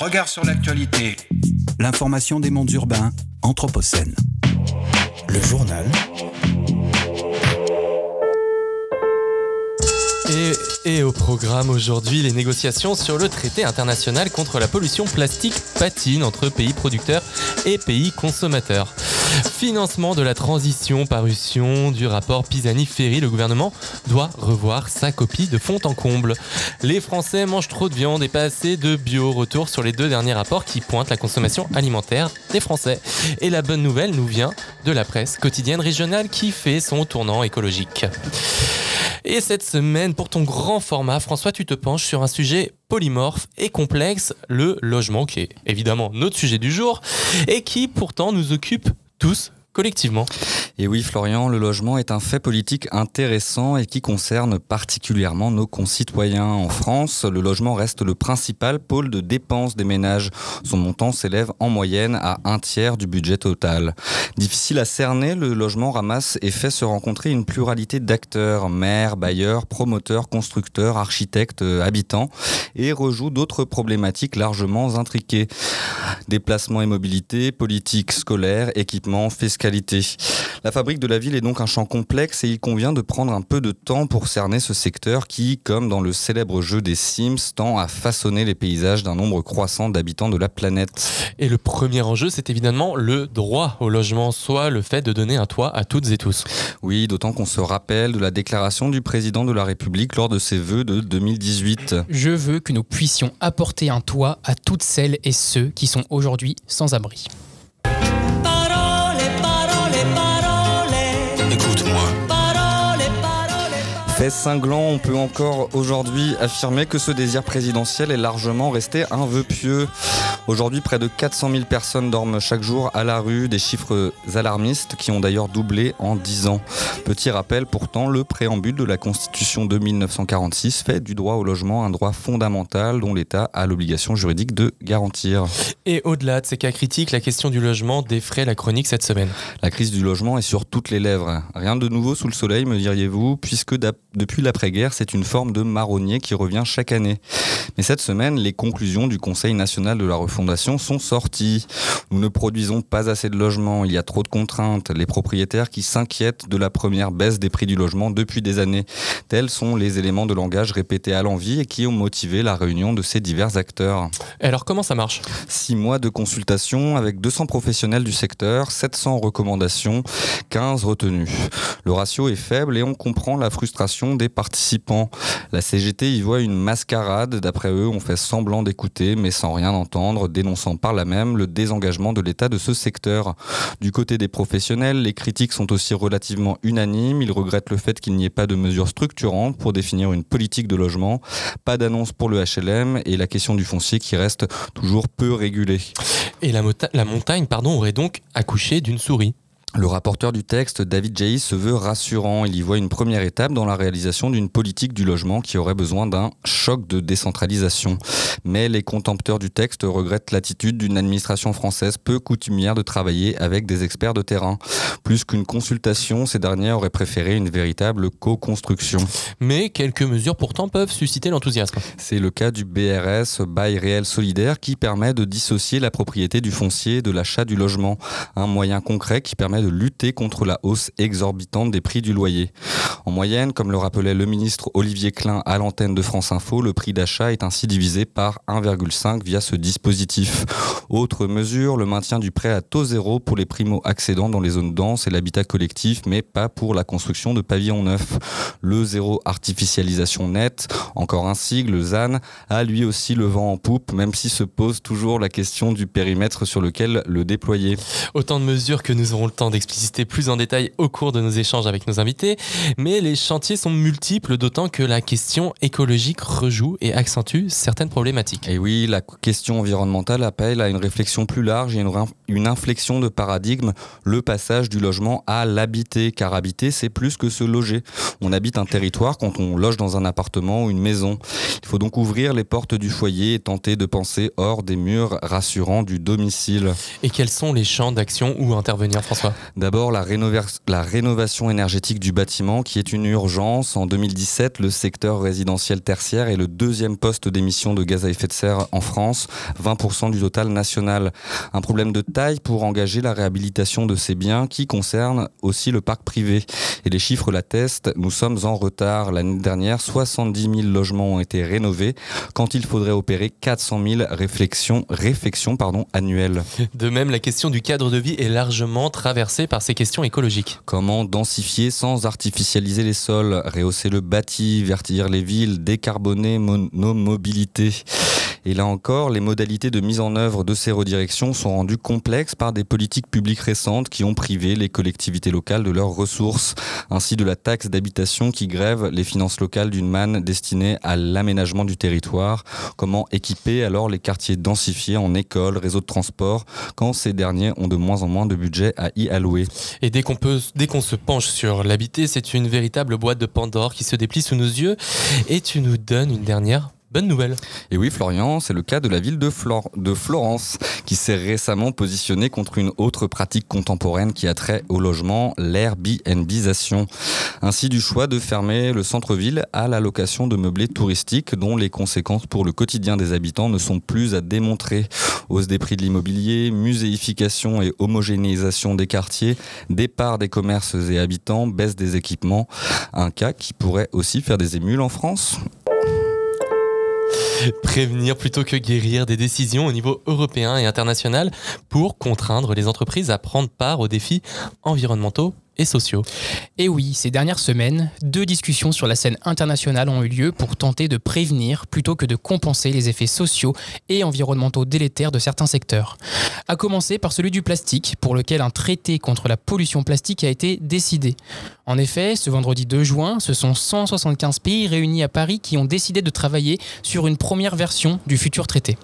Regard sur l'actualité. L'information des mondes urbains, Anthropocène. Le journal. Et, et au programme aujourd'hui, les négociations sur le traité international contre la pollution plastique patine entre pays producteurs et pays consommateurs. Financement de la transition, parution du rapport Pisani-Ferry, le gouvernement doit revoir sa copie de fond en comble. Les Français mangent trop de viande et pas assez de bio. Retour sur les deux derniers rapports qui pointent la consommation alimentaire des Français. Et la bonne nouvelle nous vient de la presse quotidienne régionale qui fait son tournant écologique. Et cette semaine, pour ton grand format, François, tu te penches sur un sujet polymorphe et complexe, le logement, qui est évidemment notre sujet du jour, et qui pourtant nous occupe tous collectivement. Et oui, Florian, le logement est un fait politique intéressant et qui concerne particulièrement nos concitoyens. En France, le logement reste le principal pôle de dépenses des ménages. Son montant s'élève en moyenne à un tiers du budget total. Difficile à cerner, le logement ramasse et fait se rencontrer une pluralité d'acteurs, maires, bailleurs, promoteurs, constructeurs, architectes, habitants, et rejoue d'autres problématiques largement intriquées. Déplacement et mobilité, politique scolaire, équipement, fiscalité. La fabrique de la ville est donc un champ complexe et il convient de prendre un peu de temps pour cerner ce secteur qui, comme dans le célèbre jeu des Sims, tend à façonner les paysages d'un nombre croissant d'habitants de la planète. Et le premier enjeu, c'est évidemment le droit au logement, soit le fait de donner un toit à toutes et tous. Oui, d'autant qu'on se rappelle de la déclaration du président de la République lors de ses vœux de 2018. Je veux que nous puissions apporter un toit à toutes celles et ceux qui sont aujourd'hui sans abri. Écoute-moi. Fait cinglant, on peut encore aujourd'hui affirmer que ce désir présidentiel est largement resté un vœu pieux. Aujourd'hui, près de 400 000 personnes dorment chaque jour à la rue, des chiffres alarmistes qui ont d'ailleurs doublé en 10 ans. Petit rappel, pourtant, le préambule de la Constitution de 1946 fait du droit au logement un droit fondamental dont l'État a l'obligation juridique de garantir. Et au-delà de ces cas critiques, la question du logement défraie la chronique cette semaine. La crise du logement est sur toutes les lèvres. Rien de nouveau sous le soleil, me diriez-vous, puisque depuis l'après-guerre, c'est une forme de marronnier qui revient chaque année. Mais cette semaine, les conclusions du Conseil national de la refondation sont sorties. Nous ne produisons pas assez de logements, il y a trop de contraintes, les propriétaires qui s'inquiètent de la première baisse des prix du logement depuis des années. Tels sont les éléments de langage répétés à l'envie et qui ont motivé la réunion de ces divers acteurs. Et alors comment ça marche? Six mois de consultation avec 200 professionnels du secteur, 700 recommandations, 15 retenues. Le ratio est faible et on comprend la frustration des participants. La CGT y voit une mascarade. D'après eux, on fait semblant d'écouter mais sans rien entendre, dénonçant par là même le désengagement de l'État de ce secteur. Du côté des professionnels, les critiques sont aussi relativement unanimes. Ils regrettent le fait qu'il n'y ait pas de mesures structurantes pour définir une politique de logement, pas d'annonce pour le HLM et la question du foncier qui reste toujours peu régulée. Et la, la montagne pardon, aurait donc accouché d'une souris. Le rapporteur du texte, David Jay, se veut rassurant. Il y voit une première étape dans la réalisation d'une politique du logement qui aurait besoin d'un choc de décentralisation. Mais les contempteurs du texte regrettent l'attitude d'une administration française peu coutumière de travailler avec des experts de terrain. Plus qu'une consultation, ces derniers auraient préféré une véritable co-construction. Mais quelques mesures pourtant peuvent susciter l'enthousiasme. C'est le cas du BRS, bail réel solidaire, qui permet de dissocier la propriété du foncier de l'achat du logement. Un moyen concret qui permet de lutter contre la hausse exorbitante des prix du loyer. En moyenne, comme le rappelait le ministre Olivier Klein à l'antenne de France Info, le prix d'achat est ainsi divisé par 1,5 via ce dispositif. Autre mesure, le maintien du prêt à taux zéro pour les primo-accédants dans les zones denses et l'habitat collectif, mais pas pour la construction de pavillons neufs. Le zéro artificialisation nette, encore un sigle, ZAN, a lui aussi le vent en poupe, même si se pose toujours la question du périmètre sur lequel le déployer. Autant de mesures que nous aurons le temps d'expliciter plus en détail au cours de nos échanges avec nos invités, mais les chantiers sont multiples, d'autant que la question écologique rejoue et accentue certaines problématiques. Et oui, la question environnementale appelle à une réflexion plus large et une, une inflexion de paradigme, le passage du logement à l'habiter, car habiter, c'est plus que se loger. On habite un territoire quand on loge dans un appartement ou une maison. Il faut donc ouvrir les portes du foyer et tenter de penser hors des murs rassurants du domicile. Et quels sont les champs d'action où intervenir, François? D'abord, la, rénovation énergétique du bâtiment qui est une urgence. En 2017, le secteur résidentiel tertiaire est le deuxième poste d'émission de gaz à effet de serre en France, 20% du total national. Un problème de taille pour engager la réhabilitation de ces biens qui concerne aussi le parc privé. Et les chiffres l'attestent, nous sommes en retard. L'année dernière, 70 000 logements ont été rénovés quand il faudrait opérer 400 000 réflexions, annuelles. De même, la question du cadre de vie est largement traversée par ces questions écologiques. Comment densifier sans artificialiser les sols, rehausser le bâti, vertir les villes, décarboner nos mobilités? Et là encore, les modalités de mise en œuvre de ces redirections sont rendues complexes par des politiques publiques récentes qui ont privé les collectivités locales de leurs ressources, ainsi de la taxe d'habitation qui grève les finances locales d'une manne destinée à l'aménagement du territoire. Comment équiper alors les quartiers densifiés en écoles, réseaux de transport, quand ces derniers ont de moins en moins de budget à y allouer? Et dès qu'on peut, dès qu'on se penche sur l'habité, c'est une véritable boîte de Pandore qui se déplie sous nos yeux. Et tu nous donnes une dernière Bonne nouvelle. Et oui, Florian, c'est le cas de la ville de, de Florence, qui s'est récemment positionnée contre une autre pratique contemporaine qui a trait au logement, l'Airbnbisation. Ainsi du choix de fermer le centre-ville à la location de meublés touristiques dont les conséquences pour le quotidien des habitants ne sont plus à démontrer. Hausse des prix de l'immobilier, muséification et homogénéisation des quartiers, départ des commerces et habitants, baisse des équipements. Un cas qui pourrait aussi faire des émules en France. Prévenir plutôt que guérir des décisions au niveau européen et international pour contraindre les entreprises à prendre part aux défis environnementaux et sociaux. Et oui, ces dernières semaines, deux discussions sur la scène internationale ont eu lieu pour tenter de prévenir plutôt que de compenser les effets sociaux et environnementaux délétères de certains secteurs. À commencer par celui du plastique, pour lequel un traité contre la pollution plastique a été décidé. En effet, ce vendredi 2 juin, ce sont 175 pays réunis à Paris qui ont décidé de travailler sur une première version du futur traité.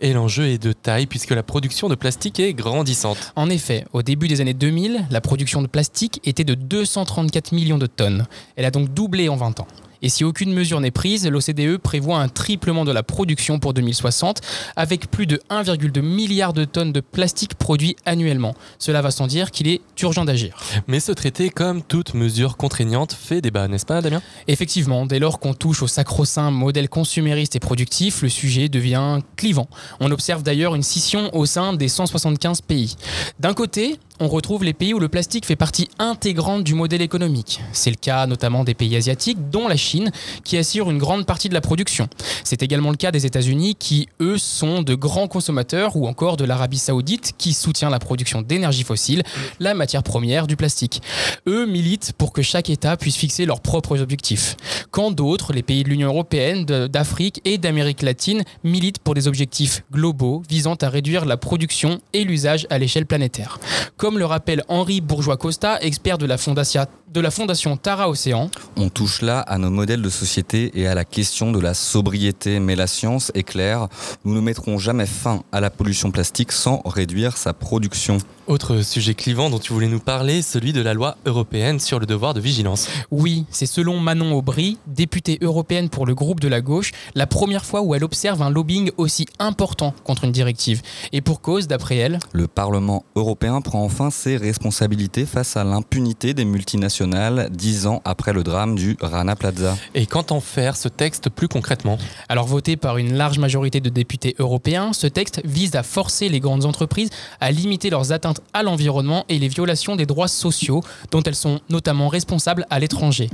Et l'enjeu est de taille puisque la production de plastique est grandissante. En effet, au début des années 2000, la production de plastique était de 234 millions de tonnes. Elle a donc doublé en 20 ans. Et si aucune mesure n'est prise, l'OCDE prévoit un triplement de la production pour 2060, avec plus de 1,2 milliard de tonnes de plastique produit annuellement. Cela va sans dire qu'il est urgent d'agir. Mais ce traité, comme toute mesure contraignante, fait débat, n'est-ce pas, Damien? Effectivement, dès lors qu'on touche au sacro-saint modèle consumériste et productif, le sujet devient clivant. On observe d'ailleurs une scission au sein des 175 pays. D'un côté, on retrouve les pays où le plastique fait partie intégrante du modèle économique. C'est le cas notamment des pays asiatiques, dont la Chine, qui assure une grande partie de la production. C'est également le cas des États-Unis, qui, eux, sont de grands consommateurs, ou encore de l'Arabie saoudite, qui soutient la production d'énergie fossile, la matière première du plastique. Eux militent pour que chaque État puisse fixer leurs propres objectifs. Quand d'autres, les pays de l'Union européenne, d'Afrique et d'Amérique latine, militent pour des objectifs globaux visant à réduire la production et l'usage à l'échelle planétaire comme le rappelle Henri Bourgeois-Costa, expert de la, fondation, de la fondation Tara Océan. On touche là à nos modèles de société et à la question de la sobriété, mais la science est claire, nous ne mettrons jamais fin à la pollution plastique sans réduire sa production. Autre sujet clivant dont tu voulais nous parler, celui de la loi européenne sur le devoir de vigilance. Oui, c'est selon Manon Aubry, députée européenne pour le groupe de la gauche, la première fois où elle observe un lobbying aussi important contre une directive. Et pour cause, d'après elle, le Parlement européen prend enfin ses responsabilités face à l'impunité des multinationales dix ans après le drame du Rana Plaza. Et qu'entend faire ce texte plus concrètement? Alors voté par une large majorité de députés européens, ce texte vise à forcer les grandes entreprises à limiter leurs atteintes à l'environnement et les violations des droits sociaux dont elles sont notamment responsables à l'étranger.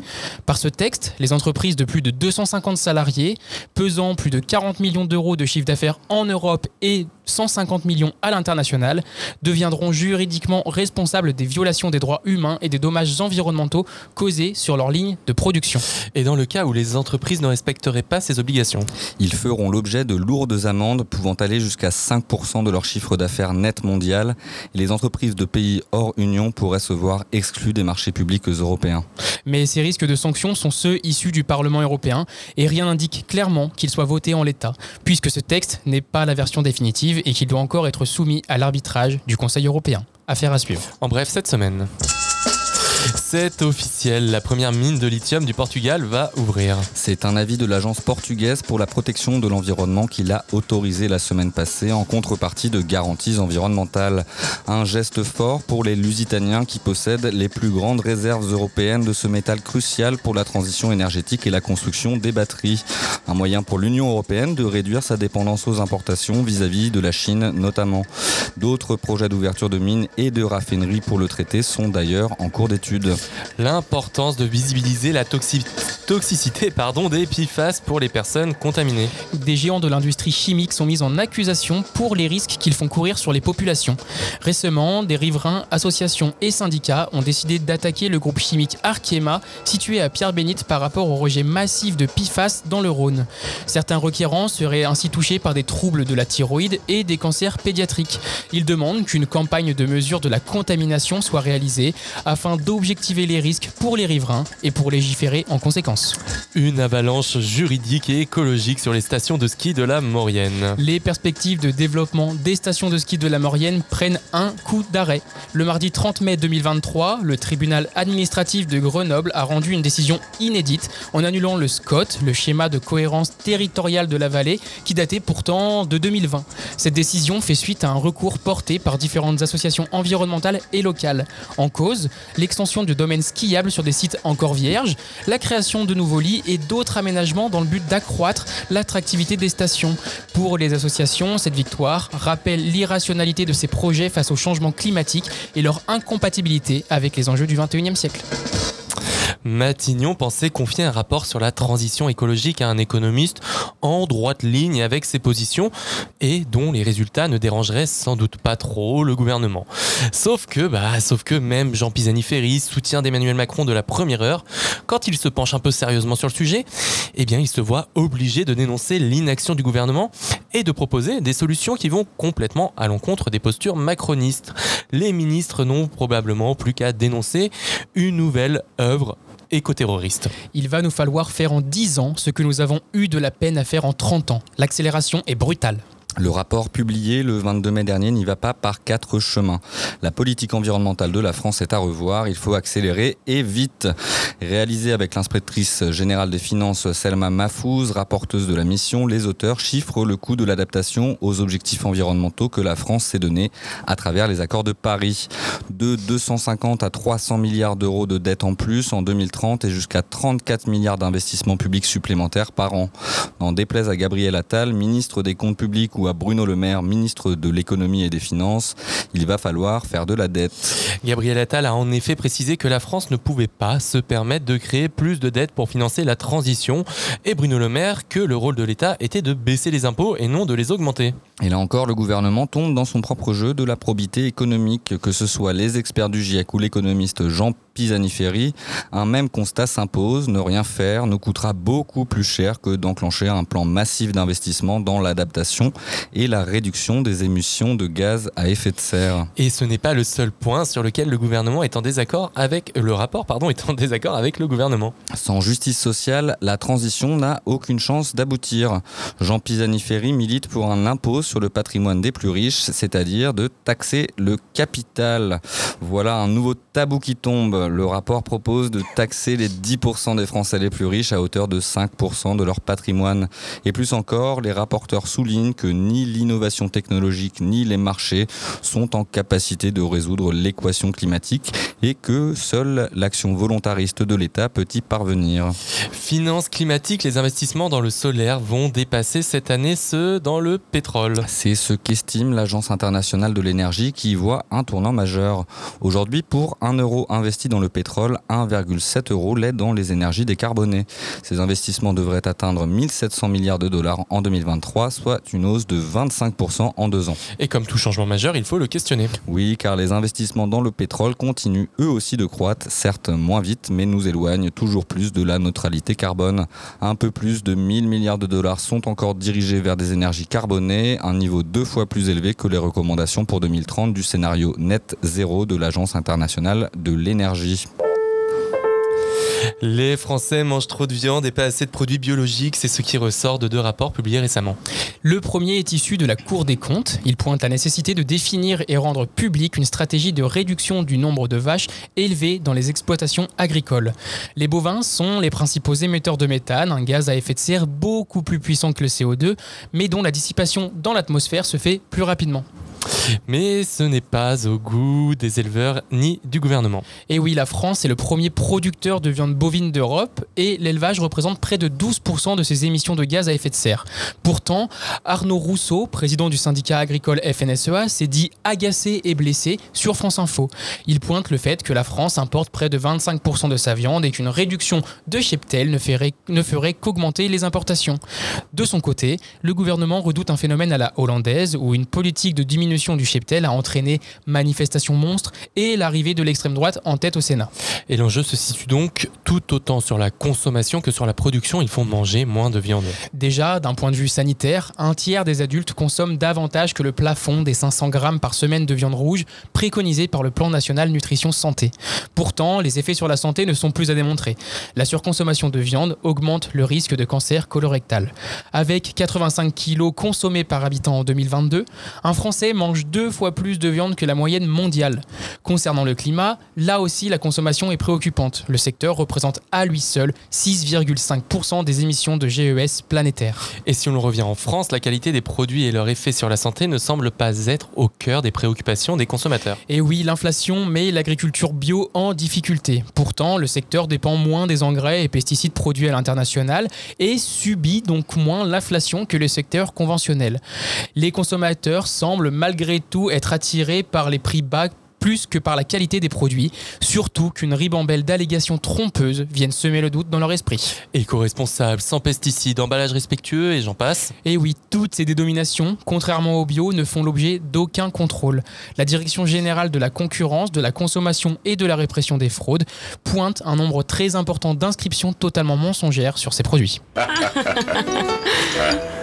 Par ce texte, les entreprises de plus de 250 salariés, pesant plus de 40 millions d'euros de chiffre d'affaires en Europe et 150 millions à l'international, deviendront juridiquement responsables des violations des droits humains et des dommages environnementaux causés sur leur ligne de production. Et dans le cas où les entreprises ne respecteraient pas ces obligations? Ils feront l'objet de lourdes amendes pouvant aller jusqu'à 5% de leur chiffre d'affaires net mondial. Les entreprises de pays hors Union pourraient se voir exclues des marchés publics européens. Mais ces risques de sanctions sont ceux issus du Parlement européen et rien n'indique clairement qu'ils soient votés en l'état, puisque ce texte n'est pas la version définitive et qu'il doit encore être soumis à l'arbitrage du Conseil européen. Affaire à suivre. En bref, cette semaine. C'est officiel, la première mine de lithium du Portugal va ouvrir. C'est un avis de l'agence portugaise pour la protection de l'environnement qui l'a autorisé la semaine passée en contrepartie de garanties environnementales. Un geste fort pour les Lusitaniens qui possèdent les plus grandes réserves européennes de ce métal crucial pour la transition énergétique et la construction des batteries. Un moyen pour l'Union européenne de réduire sa dépendance aux importations vis-à-vis de la Chine notamment. D'autres projets d'ouverture de mines et de raffineries pour le traité sont d'ailleurs en cours d'étude. L'importance de visibiliser la toxicité pardon, des PFAS pour les personnes contaminées. Des géants de l'industrie chimique sont mis en accusation pour les risques qu'ils font courir sur les populations. Récemment, des riverains, associations et syndicats ont décidé d'attaquer le groupe chimique Arkema situé à Pierre-Bénite par rapport au rejet massif de PFAS dans le Rhône. Certains requérants seraient ainsi touchés par des troubles de la thyroïde et des cancers pédiatriques. Ils demandent qu'une campagne de mesure de la contamination soit réalisée afin d'objectiver les risques pour les riverains et pour légiférer en conséquence. Une avalanche juridique et écologique sur les stations de ski de la Maurienne. Les perspectives de développement des stations de ski de la Maurienne prennent un coup d'arrêt. Le mardi 30 mai 2023, le tribunal administratif de Grenoble a rendu une décision inédite en annulant le SCOT, le schéma de cohérence territoriale de la vallée, qui datait pourtant de 2020. Cette décision fait suite à un recours porté par différentes associations environnementales et locales. En cause, l'extension du domaine skiable sur des sites encore vierges, la création de nouveaux lits et d'autres aménagements dans le but d'accroître l'attractivité des stations. Pour les associations, cette victoire rappelle l'irrationalité de ces projets face au changement climatique et leur incompatibilité avec les enjeux du 21e siècle. Matignon pensait confier un rapport sur la transition écologique à un économiste en droite ligne avec ses positions et dont les résultats ne dérangeraient sans doute pas trop le gouvernement. Sauf que, bah, sauf que même Jean Pisani-Ferry, soutien d'Emmanuel Macron de la première heure, quand il se penche un peu sérieusement sur le sujet, eh bien, il se voit obligé de dénoncer l'inaction du gouvernement et de proposer des solutions qui vont complètement à l'encontre des postures macronistes. Les ministres n'ont probablement plus qu'à dénoncer une nouvelle œuvre éco-terroriste. Il va nous falloir faire en 10 ans ce que nous avons eu de la peine à faire en 30 ans. L'accélération est brutale. Le rapport publié le 22 mai dernier n'y va pas par quatre chemins. La politique environnementale de la France est à revoir, il faut accélérer et vite. Réalisé avec l'inspectrice générale des finances Selma Mahfouz, rapporteuse de la mission, les auteurs chiffrent le coût de l'adaptation aux objectifs environnementaux que la France s'est donné à travers les accords de Paris. De 250 à 300 milliards d'euros de dettes en plus en 2030 et jusqu'à 34 milliards d'investissements publics supplémentaires par an. En déplaise à Gabriel Attal, ministre des Comptes publics ou à Bruno Le Maire, ministre de l'économie et des finances, il va falloir faire de la dette. Gabriel Attal a en effet précisé que la France ne pouvait pas se permettre de créer plus de dettes pour financer la transition et Bruno Le Maire que le rôle de l'État était de baisser les impôts et non de les augmenter. Et là encore, le gouvernement tombe dans son propre jeu de la probité économique, que ce soit les experts du GIEC ou l'économiste Jean Pisani-Ferry, un même constat s'impose, ne rien faire nous coûtera beaucoup plus cher que d'enclencher un plan massif d'investissement dans l'adaptation et la réduction des émissions de gaz à effet de serre. Et ce n'est pas le seul point sur lequel le gouvernement est en désaccord avec le rapport pardon est en désaccord avec le gouvernement. Sans justice sociale, la transition n'a aucune chance d'aboutir. Jean Pisani-Ferry milite pour un impôt sur le patrimoine des plus riches, c'est-à-dire de taxer le capital. Voilà un nouveau tabou qui tombe. Le rapport propose de taxer les 10% des Français les plus riches à hauteur de 5% de leur patrimoine. Et plus encore, les rapporteurs soulignent que ni l'innovation technologique ni les marchés sont en capacité de résoudre l'équation climatique et que seule l'action volontariste de l'État peut y parvenir. Finances climatiques, les investissements dans le solaire vont dépasser cette année ceux dans le pétrole. C'est ce qu'estime l'Agence internationale de l'énergie qui y voit un tournant majeur. Aujourd'hui, pour 1 euro investi dans le pétrole, 1,7 euros l'est dans les énergies décarbonées. Ces investissements devraient atteindre 1700 milliards de dollars en 2023, soit une hausse de 25% en deux ans. Et comme tout changement majeur, il faut le questionner. Oui, car les investissements dans le pétrole continuent eux aussi de croître, certes moins vite, mais nous éloignent toujours plus de la neutralité carbone. Un peu plus de 1000 milliards de dollars sont encore dirigés vers des énergies carbonées, un niveau deux fois plus élevé que les recommandations pour 2030 du scénario net zéro de l'Agence internationale de l'énergie. Les Français mangent trop de viande et pas assez de produits biologiques, c'est ce qui ressort de deux rapports publiés récemment. Le premier est issu de la Cour des comptes. Il pointe la nécessité de définir et rendre publique une stratégie de réduction du nombre de vaches élevées dans les exploitations agricoles. Les bovins sont les principaux émetteurs de méthane, un gaz à effet de serre beaucoup plus puissant que le CO2, mais dont la dissipation dans l'atmosphère se fait plus rapidement. Mais ce n'est pas au goût des éleveurs ni du gouvernement. Et oui, la France est le premier producteur de viande bovine d'Europe et l'élevage représente près de 12% de ses émissions de gaz à effet de serre. Pourtant, Arnaud Rousseau, président du syndicat agricole FNSEA, s'est dit agacé et blessé sur France Info. Il pointe le fait que la France importe près de 25% de sa viande et qu'une réduction de cheptel ne ferait, ne ferait qu'augmenter les importations. De son côté, le gouvernement redoute un phénomène à la hollandaise où une politique de diminution du cheptel a entraîné manifestations monstres et l'arrivée de l'extrême droite en tête au Sénat. Et l'enjeu se situe donc tout autant sur la consommation que sur la production. Il faut manger moins de viande. Déjà, d'un point de vue sanitaire, un tiers des adultes consomment davantage que le plafond des 500 grammes par semaine de viande rouge préconisé par le Plan national nutrition santé. Pourtant, les effets sur la santé ne sont plus à démontrer. La surconsommation de viande augmente le risque de cancer colorectal. Avec 85 kilos consommés par habitant en 2022, un Français mange deux fois plus de viande que la moyenne mondiale. Concernant le climat, là aussi la consommation est préoccupante. Le secteur représente à lui seul 6,5% des émissions de GES planétaires. Et si on revient en France, la qualité des produits et leur effet sur la santé ne semblent pas être au cœur des préoccupations des consommateurs. Et oui, l'inflation met l'agriculture bio en difficulté. Pourtant, le secteur dépend moins des engrais et pesticides produits à l'international et subit donc moins l'inflation que le secteur conventionnel. Les consommateurs semblent malgré tout être attirés par les prix bas plus que par la qualité des produits, surtout qu'une ribambelle d'allégations trompeuses viennent semer le doute dans leur esprit. Éco-responsable, sans pesticides, emballage respectueux et j'en passe. Et oui, toutes ces dénominations, contrairement au bio, ne font l'objet d'aucun contrôle. La Direction générale de la concurrence, de la consommation et de la répression des fraudes pointe un nombre très important d'inscriptions totalement mensongères sur ces produits.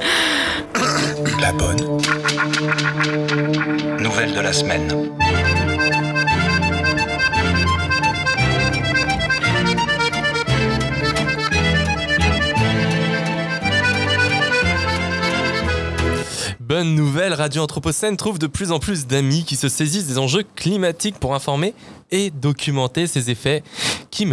semaine. Bonne nouvelle, Radio Anthropocène trouve de plus en plus d'amis qui se saisissent des enjeux climatiques pour informer et documenter ces effets qui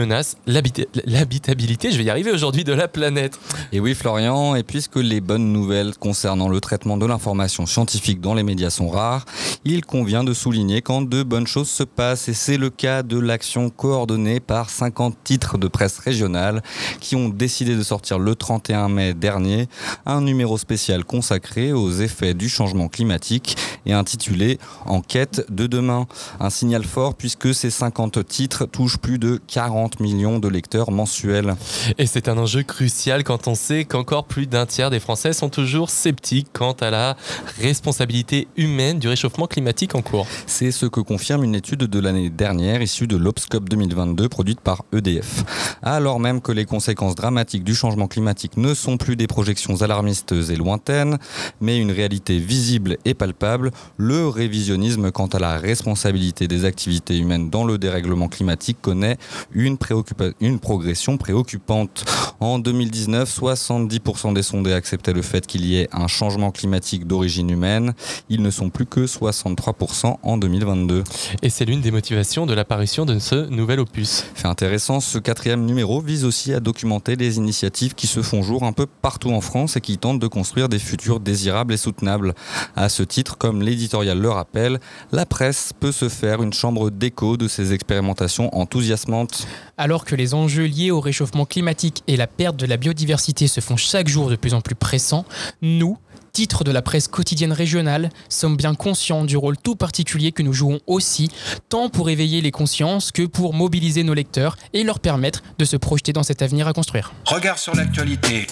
l'habita- l'habitabilité, je vais y arriver aujourd'hui, de la planète. Et oui, Florian, et puisque les bonnes nouvelles concernant le traitement de l'information scientifique dans les médias sont rares, il convient de souligner quand de bonnes choses se passent. Et c'est le cas de l'action coordonnée par 50 titres de presse régionale qui ont décidé de sortir le 31 mai dernier un numéro spécial consacré aux effets du changement climatique et intitulé Enquête de demain. Un signal fort puisque ces 50 titres touchent plus de 40 millions de lecteurs mensuels. Et c'est un enjeu crucial quand on sait qu'encore plus d'un tiers des Français sont toujours sceptiques quant à la responsabilité humaine du réchauffement climatique en cours. C'est ce que confirme une étude de l'année dernière issue de l'Obscope 2022 produite par EDF. Alors même que les conséquences dramatiques du changement climatique ne sont plus des projections alarmistes et lointaines, mais une réalité visible et palpable, le révisionnisme quant à la responsabilité des activités humaines dans le dérèglement climatique connaît une, préoccupa- une progression préoccupante. En 2019, 70% des sondés acceptaient le fait qu'il y ait un changement climatique d'origine humaine. Ils ne sont plus que 63% en 2022. Et c'est l'une des motivations de l'apparition de ce nouvel opus. Fait intéressant, ce quatrième numéro vise aussi à documenter les initiatives qui se font jour un peu partout en France et qui tentent de construire des futurs désirables et soutenables. À ce titre, comme l'éditorial le rappelle, la presse peut se faire une chambre d'écho de ces expérimentations enthousiasmantes. Alors que les enjeux liés au réchauffement climatique et la perte de la biodiversité se font chaque jour de plus en plus pressants, nous, titres de la presse quotidienne régionale, sommes bien conscients du rôle tout particulier que nous jouons aussi, tant pour éveiller les consciences que pour mobiliser nos lecteurs et leur permettre de se projeter dans cet avenir à construire. Regard sur l'actualité.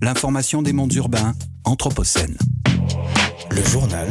L'information des mondes urbains, Anthropocène. Le journal